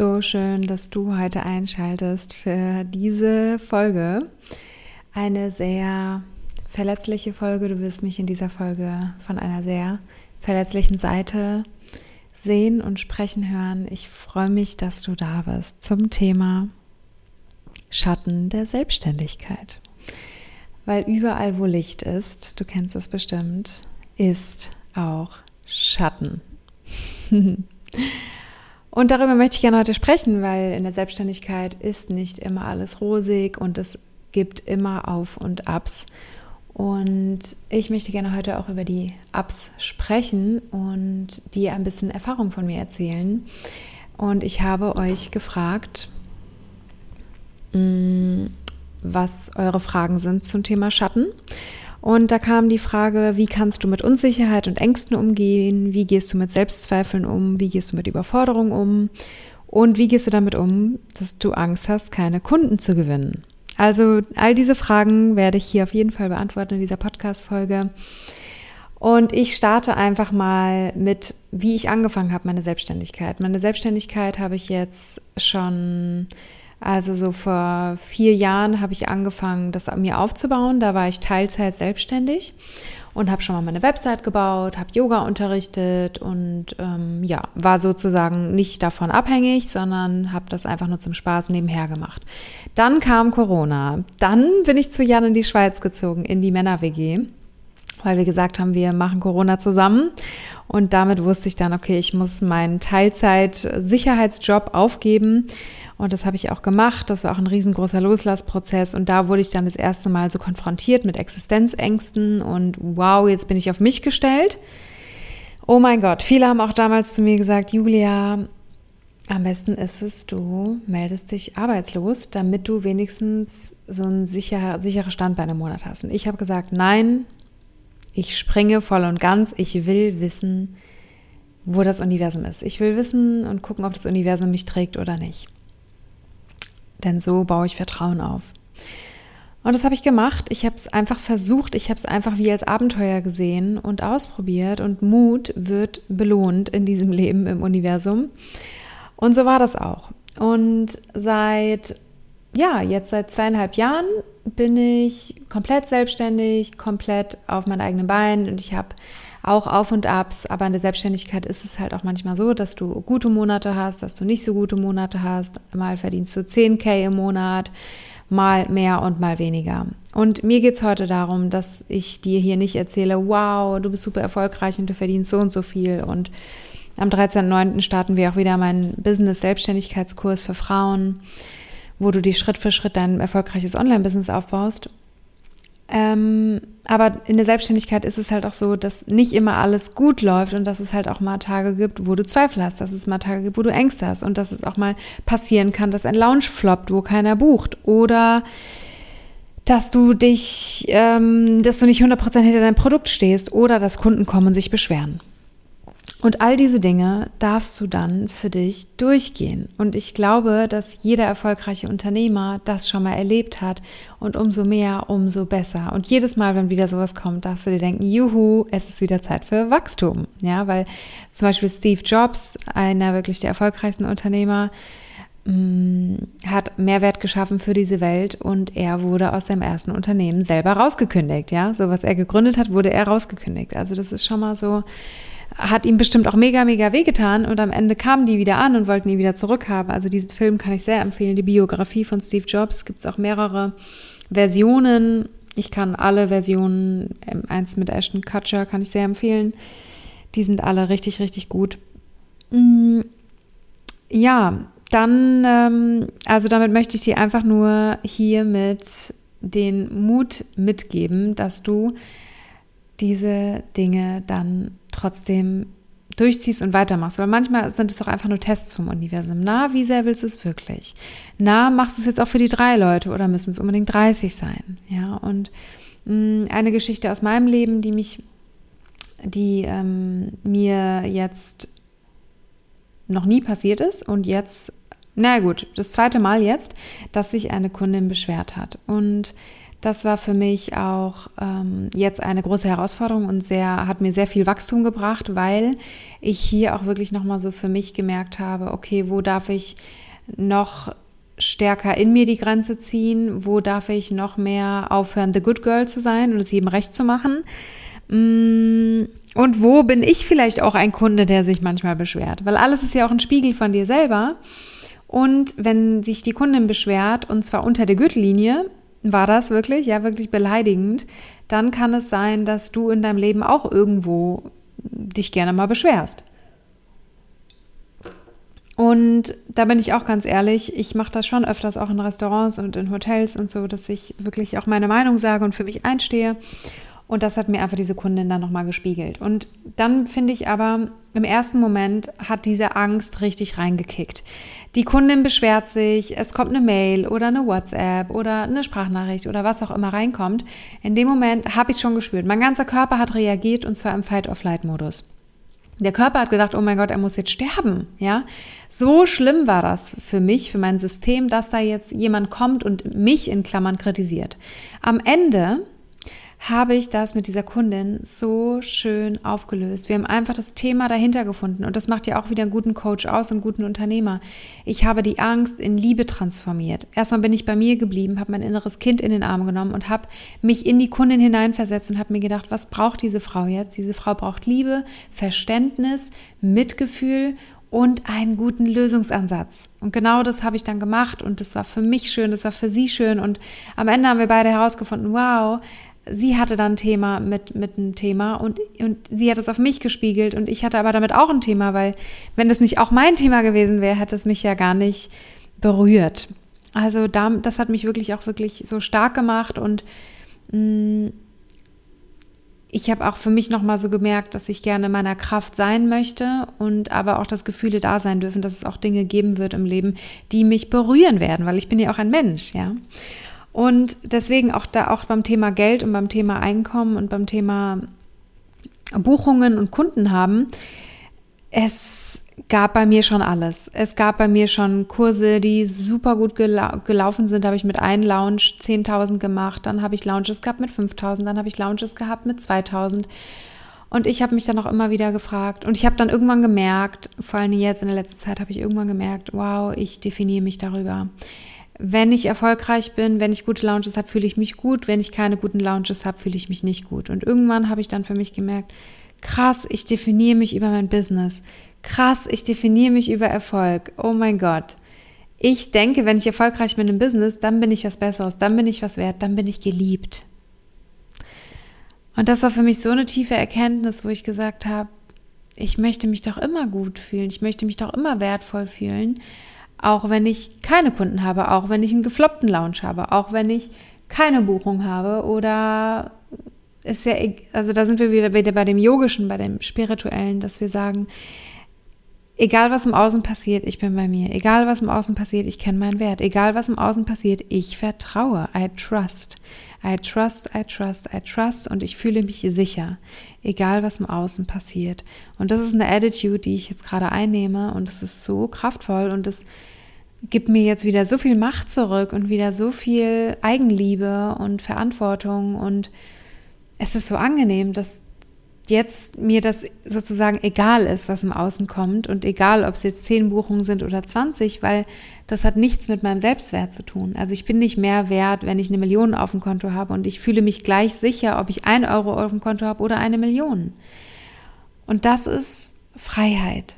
So schön, dass du heute einschaltest für diese Folge. Eine sehr verletzliche Folge. Du wirst mich in dieser Folge von einer sehr verletzlichen Seite sehen und sprechen hören. Ich freue mich, dass du da bist zum Thema Schatten der Selbstständigkeit. Weil überall, wo Licht ist, du kennst es bestimmt, ist auch Schatten. Und darüber möchte ich gerne heute sprechen, weil in der Selbstständigkeit ist nicht immer alles rosig und es gibt immer Auf und Abs. Und ich möchte gerne heute auch über die Ups sprechen und dir ein bisschen Erfahrung von mir erzählen. Und ich habe euch gefragt, mm, was eure Fragen sind zum Thema Schatten. Und da kam die Frage, wie kannst du mit Unsicherheit und Ängsten umgehen? Wie gehst du mit Selbstzweifeln um? Wie gehst du mit Überforderung um? Und wie gehst du damit um, dass du Angst hast, keine Kunden zu gewinnen? Also all diese Fragen werde ich hier auf jeden Fall beantworten in dieser Podcast-Folge. Und ich starte einfach mal mit, wie ich angefangen habe, meine Selbstständigkeit. Meine Selbstständigkeit habe ich jetzt schon also so vor vier Jahren habe ich angefangen, das mir aufzubauen. Da war ich Teilzeit selbstständig und habe schon mal meine Website gebaut, habe Yoga unterrichtet und ähm, ja, war sozusagen nicht davon abhängig, sondern habe das einfach nur zum Spaß nebenher gemacht. Dann kam Corona. Dann bin ich zu Jan in die Schweiz gezogen, in die Männer-WG, weil wir gesagt haben, wir machen Corona zusammen. Und damit wusste ich dann, okay, ich muss meinen Teilzeit-Sicherheitsjob aufgeben und das habe ich auch gemacht. Das war auch ein riesengroßer Loslassprozess. Und da wurde ich dann das erste Mal so konfrontiert mit Existenzängsten und wow, jetzt bin ich auf mich gestellt. Oh mein Gott, viele haben auch damals zu mir gesagt, Julia, am besten ist es, du meldest dich arbeitslos, damit du wenigstens so ein sicher, sicheres Standbein im Monat hast. Und ich habe gesagt, nein, ich springe voll und ganz. Ich will wissen, wo das Universum ist. Ich will wissen und gucken, ob das Universum mich trägt oder nicht. Denn so baue ich Vertrauen auf. Und das habe ich gemacht. Ich habe es einfach versucht. Ich habe es einfach wie als Abenteuer gesehen und ausprobiert. Und Mut wird belohnt in diesem Leben im Universum. Und so war das auch. Und seit, ja, jetzt seit zweieinhalb Jahren bin ich komplett selbstständig, komplett auf meinen eigenen Beinen. Und ich habe auch Auf und Abs, aber in der Selbstständigkeit ist es halt auch manchmal so, dass du gute Monate hast, dass du nicht so gute Monate hast. Mal verdienst du 10k im Monat, mal mehr und mal weniger. Und mir geht es heute darum, dass ich dir hier nicht erzähle, wow, du bist super erfolgreich und du verdienst so und so viel. Und am 13.09. starten wir auch wieder meinen Business-Selbstständigkeitskurs für Frauen, wo du dir Schritt für Schritt dein erfolgreiches Online-Business aufbaust. Ähm, aber in der Selbstständigkeit ist es halt auch so, dass nicht immer alles gut läuft und dass es halt auch mal Tage gibt, wo du Zweifel hast, dass es mal Tage gibt, wo du Ängste hast und dass es auch mal passieren kann, dass ein Lounge floppt, wo keiner bucht oder dass du dich, ähm, dass du nicht 100% hinter deinem Produkt stehst oder dass Kunden kommen und sich beschweren. Und all diese Dinge darfst du dann für dich durchgehen. Und ich glaube, dass jeder erfolgreiche Unternehmer das schon mal erlebt hat. Und umso mehr, umso besser. Und jedes Mal, wenn wieder sowas kommt, darfst du dir denken, juhu, es ist wieder Zeit für Wachstum. Ja, weil zum Beispiel Steve Jobs, einer wirklich der erfolgreichsten Unternehmer, mm, hat Mehrwert geschaffen für diese Welt und er wurde aus seinem ersten Unternehmen selber rausgekündigt. Ja, so was er gegründet hat, wurde er rausgekündigt. Also das ist schon mal so, hat ihm bestimmt auch mega, mega wehgetan und am Ende kamen die wieder an und wollten ihn wieder zurückhaben. Also diesen Film kann ich sehr empfehlen, die Biografie von Steve Jobs. Gibt es auch mehrere Versionen. Ich kann alle Versionen, ähm, eins mit Ashton Kutcher kann ich sehr empfehlen. Die sind alle richtig, richtig gut. Mm, ja, dann, ähm, also damit möchte ich dir einfach nur hiermit den Mut mitgeben, dass du diese Dinge dann trotzdem durchziehst und weitermachst. Weil manchmal sind es auch einfach nur Tests vom Universum. Na, wie sehr willst du es wirklich? Na, machst du es jetzt auch für die drei Leute oder müssen es unbedingt 30 sein? Ja, und mh, mm, eine Geschichte aus meinem Leben, die mich, die ähm, mir jetzt noch nie passiert ist und jetzt, na gut, das zweite Mal jetzt, dass sich eine Kundin beschwert hat. Und das war für mich auch ähm, jetzt eine große Herausforderung und sehr, hat mir sehr viel Wachstum gebracht, weil ich hier auch wirklich nochmal so für mich gemerkt habe, okay, wo darf ich noch stärker in mir die Grenze ziehen? Wo darf ich noch mehr aufhören, the good girl zu sein und es jedem recht zu machen? Mm, und wo bin ich vielleicht auch ein Kunde, der sich manchmal beschwert? Weil alles ist ja auch ein Spiegel von dir selber. Und wenn sich die Kundin beschwert, und zwar unter der Gürtellinie, war das wirklich, ja, wirklich beleidigend, dann kann es sein, dass du in deinem Leben auch irgendwo dich gerne mal beschwerst. Und da bin ich auch ganz ehrlich, ich mache das schon öfters auch in Restaurants und in Hotels und so, dass ich wirklich auch meine Meinung sage und für mich einstehe. Und das hat mir einfach diese Kundin dann nochmal gespiegelt. Und dann finde ich aber, im ersten Moment hat diese Angst richtig reingekickt. Die Kundin beschwert sich, es kommt eine Mail oder eine WhatsApp oder eine Sprachnachricht oder was auch immer reinkommt. In dem Moment habe ich schon gespürt. Mein ganzer Körper hat reagiert und zwar im Fight-of-Flight-Modus. Der Körper hat gedacht, oh mein Gott, er muss jetzt sterben, ja. So schlimm war das für mich, für mein System, dass da jetzt jemand kommt und mich in Klammern kritisiert. Am Ende habe ich das mit dieser Kundin so schön aufgelöst. Wir haben einfach das Thema dahinter gefunden und das macht ja auch wieder einen guten Coach aus und einen guten Unternehmer. Ich habe die Angst in Liebe transformiert. Erstmal bin ich bei mir geblieben, habe mein inneres Kind in den Arm genommen und habe mich in die Kundin hineinversetzt und habe mir gedacht, was braucht diese Frau jetzt? Diese Frau braucht Liebe, Verständnis, Mitgefühl und einen guten Lösungsansatz. Und genau das habe ich dann gemacht und das war für mich schön, das war für sie schön und am Ende haben wir beide herausgefunden, wow, sie hatte dann ein Thema mit, mit einem Thema und, und sie hat es auf mich gespiegelt und ich hatte aber damit auch ein Thema, weil wenn das nicht auch mein Thema gewesen wäre, hätte es mich ja gar nicht berührt. Also da, das hat mich wirklich auch wirklich so stark gemacht und mh, mm, ich habe auch für mich nochmal so gemerkt, dass ich gerne meiner Kraft sein möchte und aber auch das Gefühle da sein dürfen, dass es auch Dinge geben wird im Leben, die mich berühren werden, weil ich bin ja auch ein Mensch, ja. Und deswegen auch da auch beim Thema Geld und beim Thema Einkommen und beim Thema Buchungen und Kunden haben, es gab bei mir schon alles. Es gab bei mir schon Kurse, die super gut gelau gelaufen sind. Da habe ich mit einem Lounge 10.000 gemacht, dann habe ich Lounges gehabt mit 5.000, dann habe ich Lounges gehabt mit 2.000. Und ich habe mich dann auch immer wieder gefragt und ich habe dann irgendwann gemerkt, vor allem jetzt in der letzten Zeit habe ich irgendwann gemerkt, wow, ich definiere mich darüber wenn ich erfolgreich bin, wenn ich gute Launches habe, fühle ich mich gut. Wenn ich keine guten Launches habe, fühle ich mich nicht gut. Und irgendwann habe ich dann für mich gemerkt, krass, ich definiere mich über mein Business. Krass, ich definiere mich über Erfolg. Oh mein Gott. Ich denke, wenn ich erfolgreich bin im Business, dann bin ich was Besseres, dann bin ich was wert, dann bin ich geliebt. Und das war für mich so eine tiefe Erkenntnis, wo ich gesagt habe, ich möchte mich doch immer gut fühlen, ich möchte mich doch immer wertvoll fühlen auch wenn ich keine Kunden habe, auch wenn ich einen gefloppten Lounge habe, auch wenn ich keine Buchung habe oder ist ja, also da sind wir wieder, wieder bei dem Yogischen, bei dem Spirituellen, dass wir sagen, egal was im Außen passiert, ich bin bei mir. Egal was im Außen passiert, ich kenne meinen Wert. Egal was im Außen passiert, ich vertraue. I trust. I trust, I trust, I trust und ich fühle mich sicher, egal was im Außen passiert. Und das ist eine Attitude, die ich jetzt gerade einnehme und es ist so kraftvoll und es gibt mir jetzt wieder so viel Macht zurück und wieder so viel Eigenliebe und Verantwortung und es ist so angenehm, dass jetzt mir das sozusagen egal ist, was im Außen kommt und egal, ob es jetzt zehn Buchungen sind oder 20, weil das hat nichts mit meinem Selbstwert zu tun. Also ich bin nicht mehr wert, wenn ich eine Million auf dem Konto habe und ich fühle mich gleich sicher, ob ich ein Euro auf dem Konto habe oder eine Million. Und das ist Freiheit.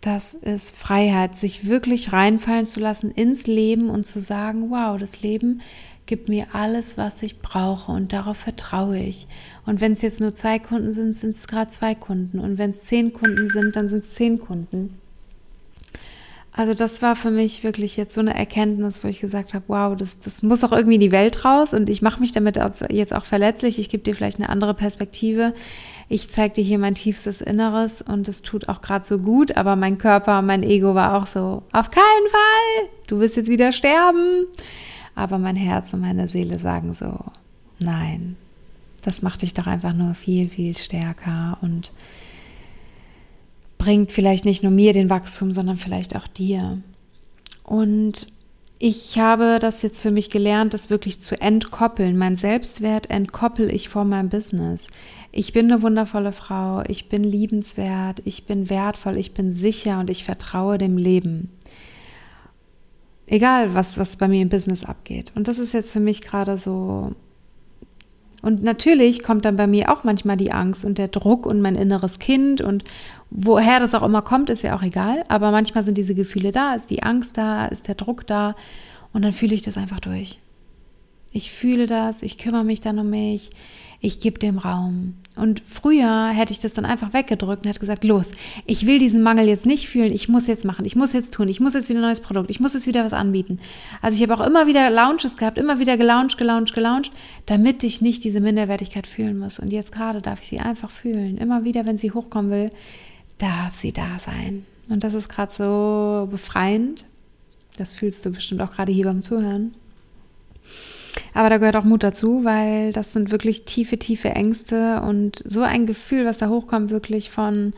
Das ist Freiheit, sich wirklich reinfallen zu lassen ins Leben und zu sagen, wow, das Leben gibt mir alles, was ich brauche und darauf vertraue ich. Und wenn es jetzt nur zwei Kunden sind, sind es gerade zwei Kunden. Und wenn es zehn Kunden sind, dann sind es zehn Kunden. Also das war für mich wirklich jetzt so eine Erkenntnis, wo ich gesagt habe, wow, das, das muss auch irgendwie in die Welt raus und ich mache mich damit jetzt auch verletzlich. Ich gebe dir vielleicht eine andere Perspektive. Ich zeige dir hier mein tiefstes Inneres und es tut auch gerade so gut, aber mein Körper, mein Ego war auch so, auf keinen Fall, du wirst jetzt wieder sterben. Aber mein Herz und meine Seele sagen so, nein, das macht dich doch einfach nur viel, viel stärker und bringt vielleicht nicht nur mir den Wachstum, sondern vielleicht auch dir. Und ich habe das jetzt für mich gelernt, das wirklich zu entkoppeln. Mein Selbstwert entkoppel ich von meinem Business. Ich bin eine wundervolle Frau, ich bin liebenswert, ich bin wertvoll, ich bin sicher und ich vertraue dem Leben. Egal, was, was bei mir im Business abgeht. Und das ist jetzt für mich gerade so und natürlich kommt dann bei mir auch manchmal die Angst und der Druck und mein inneres Kind und woher das auch immer kommt, ist ja auch egal. Aber manchmal sind diese Gefühle da, ist die Angst da, ist der Druck da und dann fühle ich das einfach durch. Ich fühle das, ich kümmere mich dann um mich, ich gebe dem Raum. Und früher hätte ich das dann einfach weggedrückt und hätte gesagt, los, ich will diesen Mangel jetzt nicht fühlen, ich muss jetzt machen, ich muss jetzt tun, ich muss jetzt wieder ein neues Produkt, ich muss jetzt wieder was anbieten. Also ich habe auch immer wieder Launches gehabt, immer wieder gelauncht, gelauncht, gelauncht, damit ich nicht diese Minderwertigkeit fühlen muss. Und jetzt gerade darf ich sie einfach fühlen. Immer wieder, wenn sie hochkommen will, darf sie da sein. Und das ist gerade so befreiend. Das fühlst du bestimmt auch gerade hier beim Zuhören. Aber da gehört auch Mut dazu, weil das sind wirklich tiefe, tiefe Ängste und so ein Gefühl, was da hochkommt, wirklich von,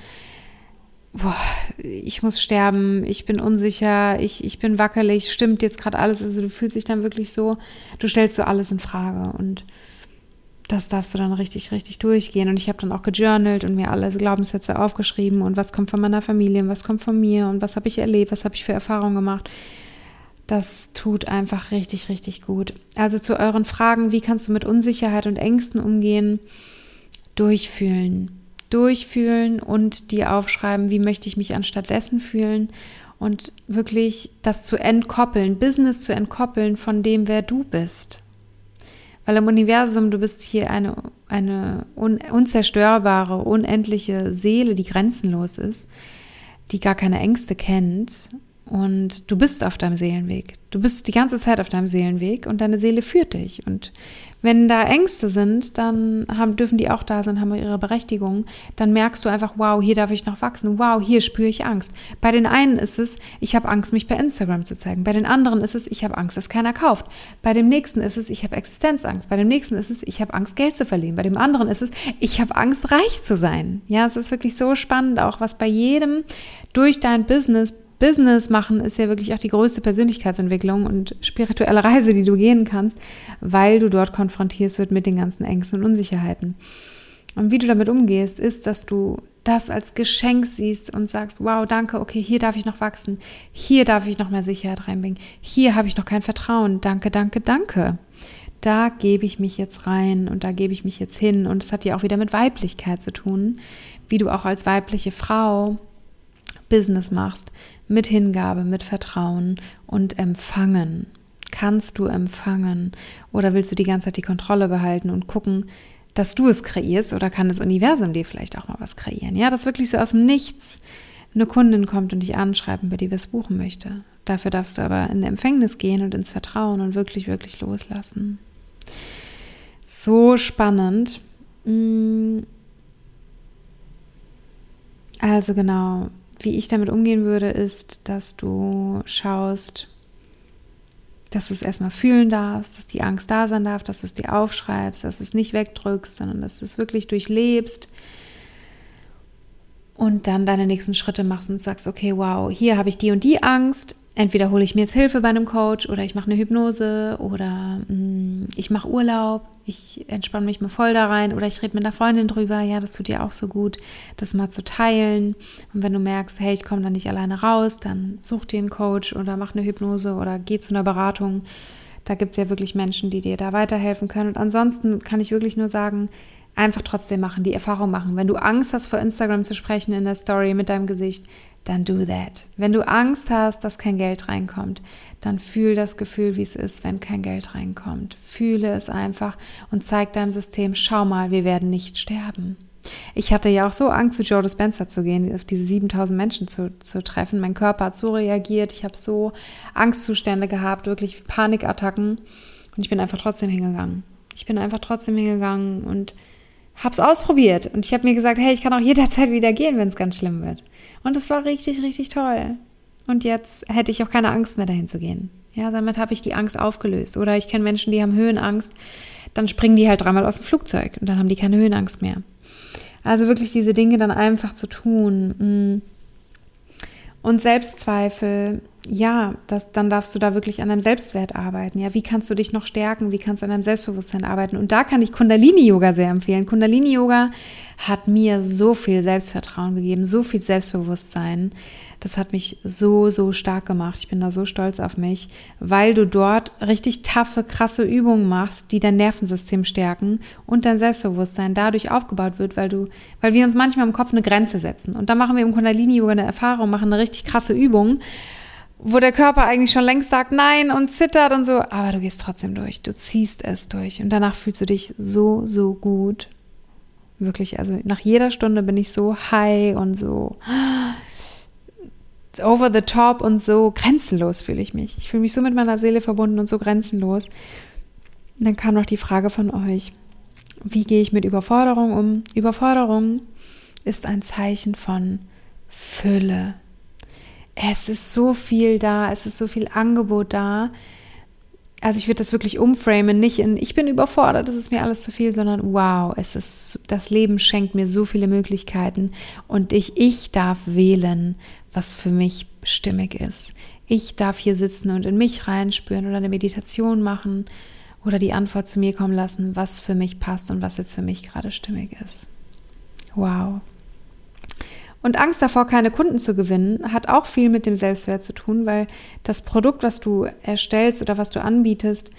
boah, ich muss sterben, ich bin unsicher, ich, ich bin wackelig, stimmt jetzt gerade alles. Also du fühlst dich dann wirklich so, du stellst so alles in Frage und das darfst du dann richtig, richtig durchgehen. Und ich habe dann auch gejournalt und mir alle Glaubenssätze aufgeschrieben und was kommt von meiner Familie und was kommt von mir und was habe ich erlebt, was habe ich für Erfahrungen gemacht. Das tut einfach richtig, richtig gut. Also zu euren Fragen, wie kannst du mit Unsicherheit und Ängsten umgehen? Durchfühlen. Durchfühlen und dir aufschreiben, wie möchte ich mich anstattdessen fühlen und wirklich das zu entkoppeln, Business zu entkoppeln von dem, wer du bist. Weil im Universum, du bist hier eine, eine un, unzerstörbare, unendliche Seele, die grenzenlos ist, die gar keine Ängste kennt und du bist auf deinem Seelenweg. Du bist die ganze Zeit auf deinem Seelenweg und deine Seele führt dich. Und wenn da Ängste sind, dann haben, dürfen die auch da sein, haben ihre Berechtigung. Dann merkst du einfach, wow, hier darf ich noch wachsen. Wow, hier spüre ich Angst. Bei den einen ist es, ich habe Angst, mich bei Instagram zu zeigen. Bei den anderen ist es, ich habe Angst, dass keiner kauft. Bei dem nächsten ist es, ich habe Existenzangst. Bei dem nächsten ist es, ich habe Angst, Geld zu verlieren. Bei dem anderen ist es, ich habe Angst, reich zu sein. Ja, es ist wirklich so spannend, auch was bei jedem durch dein Business Business machen ist ja wirklich auch die größte Persönlichkeitsentwicklung und spirituelle Reise, die du gehen kannst, weil du dort konfrontiert wird mit den ganzen Ängsten und Unsicherheiten. Und wie du damit umgehst, ist, dass du das als Geschenk siehst und sagst, wow, danke, okay, hier darf ich noch wachsen, hier darf ich noch mehr Sicherheit reinbringen, hier habe ich noch kein Vertrauen, danke, danke, danke. Da gebe ich mich jetzt rein und da gebe ich mich jetzt hin. Und es hat ja auch wieder mit Weiblichkeit zu tun, wie du auch als weibliche Frau Business machst, mit Hingabe, mit Vertrauen und empfangen. Kannst du empfangen oder willst du die ganze Zeit die Kontrolle behalten und gucken, dass du es kreierst oder kann das Universum dir vielleicht auch mal was kreieren? Ja, dass wirklich so aus dem Nichts eine Kundin kommt und dich anschreiben, bei dir was buchen möchte. Dafür darfst du aber in Empfängnis gehen und ins Vertrauen und wirklich, wirklich loslassen. So spannend. Mm. Also genau, wie ich damit umgehen würde, ist, dass du schaust, dass du es erstmal fühlen darfst, dass die Angst da sein darf, dass du es dir aufschreibst, dass du es nicht wegdrückst, sondern dass du es wirklich durchlebst und dann deine nächsten Schritte machst und sagst, okay, wow, hier habe ich die und die Angst, entweder hole ich mir jetzt Hilfe bei einem Coach oder ich mache eine Hypnose oder mh, mm, ich mache Urlaub, ich entspanne mich mal voll da rein oder ich rede mit einer Freundin drüber. Ja, das tut dir auch so gut, das mal zu teilen. Und wenn du merkst, hey, ich komme da nicht alleine raus, dann such dir einen Coach oder mach eine Hypnose oder geh zu einer Beratung. Da gibt es ja wirklich Menschen, die dir da weiterhelfen können. Und ansonsten kann ich wirklich nur sagen, einfach trotzdem machen, die Erfahrung machen. Wenn du Angst hast, vor Instagram zu sprechen in der Story mit deinem Gesicht, dann do that. Wenn du Angst hast, dass kein Geld reinkommt, dann fühl das Gefühl, wie es ist, wenn kein Geld reinkommt. Fühle es einfach und zeig deinem System, schau mal, wir werden nicht sterben. Ich hatte ja auch so Angst, zu Joe Dispenza zu gehen, auf diese 7000 Menschen zu, zu treffen. Mein Körper hat so reagiert. Ich habe so Angstzustände gehabt, wirklich Panikattacken. Und ich bin einfach trotzdem hingegangen. Ich bin einfach trotzdem hingegangen und habe es ausprobiert. Und ich habe mir gesagt, hey, ich kann auch jederzeit wieder gehen, wenn es ganz schlimm wird. Und es war richtig, richtig toll. Und jetzt hätte ich auch keine Angst mehr, dahin zu gehen. Ja, damit habe ich die Angst aufgelöst. Oder ich kenne Menschen, die haben Höhenangst. Dann springen die halt dreimal aus dem Flugzeug und dann haben die keine Höhenangst mehr. Also wirklich diese Dinge dann einfach zu tun. Mm. Und Selbstzweifel, ja, das, dann darfst du da wirklich an deinem Selbstwert arbeiten. Ja, wie kannst du dich noch stärken? Wie kannst du an deinem Selbstbewusstsein arbeiten? Und da kann ich Kundalini-Yoga sehr empfehlen. Kundalini-Yoga hat mir so viel Selbstvertrauen gegeben, so viel Selbstbewusstsein. Das hat mich so, so stark gemacht. Ich bin da so stolz auf mich, weil du dort richtig taffe, krasse Übungen machst, die dein Nervensystem stärken und dein Selbstbewusstsein dadurch aufgebaut wird, weil du, weil wir uns manchmal im Kopf eine Grenze setzen. Und da machen wir im Kundalini-Yoga eine Erfahrung, machen eine richtig krasse Übung wo der Körper eigentlich schon längst sagt nein und zittert und so, aber du gehst trotzdem durch, du ziehst es durch und danach fühlst du dich so, so gut. Wirklich, also nach jeder Stunde bin ich so high und so over the top und so grenzenlos fühle ich mich. Ich fühle mich so mit meiner Seele verbunden und so grenzenlos. Und dann kam noch die Frage von euch, wie gehe ich mit Überforderung um? Überforderung ist ein Zeichen von Fülle. Es ist so viel da, es ist so viel Angebot da. Also ich würde das wirklich umframen, nicht in ich bin überfordert, das ist mir alles zu viel, sondern wow, es ist das Leben schenkt mir so viele Möglichkeiten und ich ich darf wählen, was für mich stimmig ist. Ich darf hier sitzen und in mich reinspüren oder eine Meditation machen oder die Antwort zu mir kommen lassen, was für mich passt und was jetzt für mich gerade stimmig ist. Wow. Und Angst davor, keine Kunden zu gewinnen, hat auch viel mit dem Selbstwert zu tun, weil das Produkt, was du erstellst oder was du anbietest,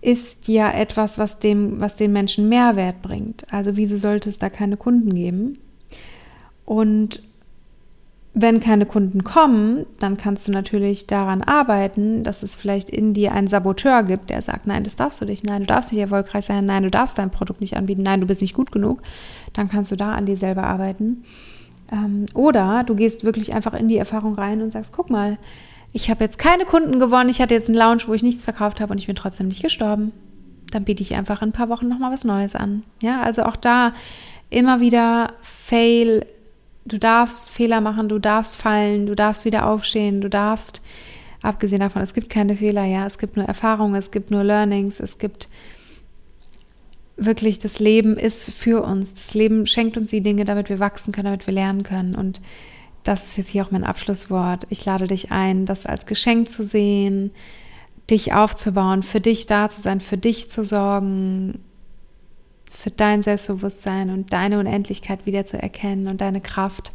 ist ja etwas, was dem, was den Menschen Mehrwert bringt. Also wieso sollte es da keine Kunden geben? Und wenn keine Kunden kommen, dann kannst du natürlich daran arbeiten, dass es vielleicht in dir einen Saboteur gibt, der sagt, nein, das darfst du nicht, nein, du darfst nicht erfolgreich sein, nein, du darfst dein Produkt nicht anbieten, nein, du bist nicht gut genug. Dann kannst du da an dir selber arbeiten. Ähm, oder du gehst wirklich einfach in die Erfahrung rein und sagst, guck mal, ich habe jetzt keine Kunden gewonnen, ich hatte jetzt einen Lounge, wo ich nichts verkauft habe und ich bin trotzdem nicht gestorben. Dann biete ich einfach in ein paar Wochen nochmal was Neues an. Ja, also auch da immer wieder Fail Du darfst Fehler machen, du darfst fallen, du darfst wieder aufstehen, du darfst, abgesehen davon, es gibt keine Fehler, ja, es gibt nur Erfahrungen, es gibt nur Learnings, es gibt wirklich, das Leben ist für uns. Das Leben schenkt uns die Dinge, damit wir wachsen können, damit wir lernen können. Und das ist jetzt hier auch mein Abschlusswort. Ich lade dich ein, das als Geschenk zu sehen, dich aufzubauen, für dich da zu sein, für dich zu sorgen, für dein Selbstbewusstsein und deine Unendlichkeit wieder zu erkennen und deine Kraft.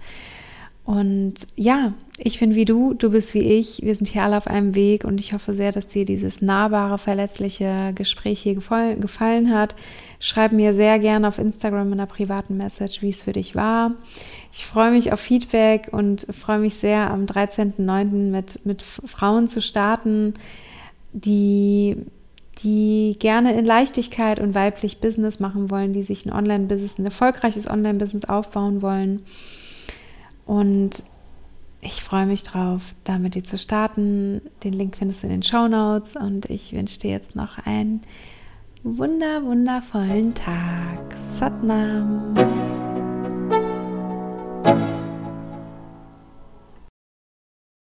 Und ja, ich bin wie du, du bist wie ich. Wir sind hier alle auf einem Weg und ich hoffe sehr, dass dir dieses nahbare, verletzliche Gespräch hier gefallen, hat. Schreib mir sehr gerne auf Instagram in einer privaten Message, wie es für dich war. Ich freue mich auf Feedback und freue mich sehr, am 13.09. mit, mit Frauen zu starten, die die gerne in Leichtigkeit und weiblich Business machen wollen, die sich ein Online-Business, ein erfolgreiches Online-Business aufbauen wollen. Und ich freue mich drauf, da mit dir zu starten. Den Link findest du in den Show Notes und ich wünsche dir jetzt noch einen wunder, wundervollen Tag. Satnam.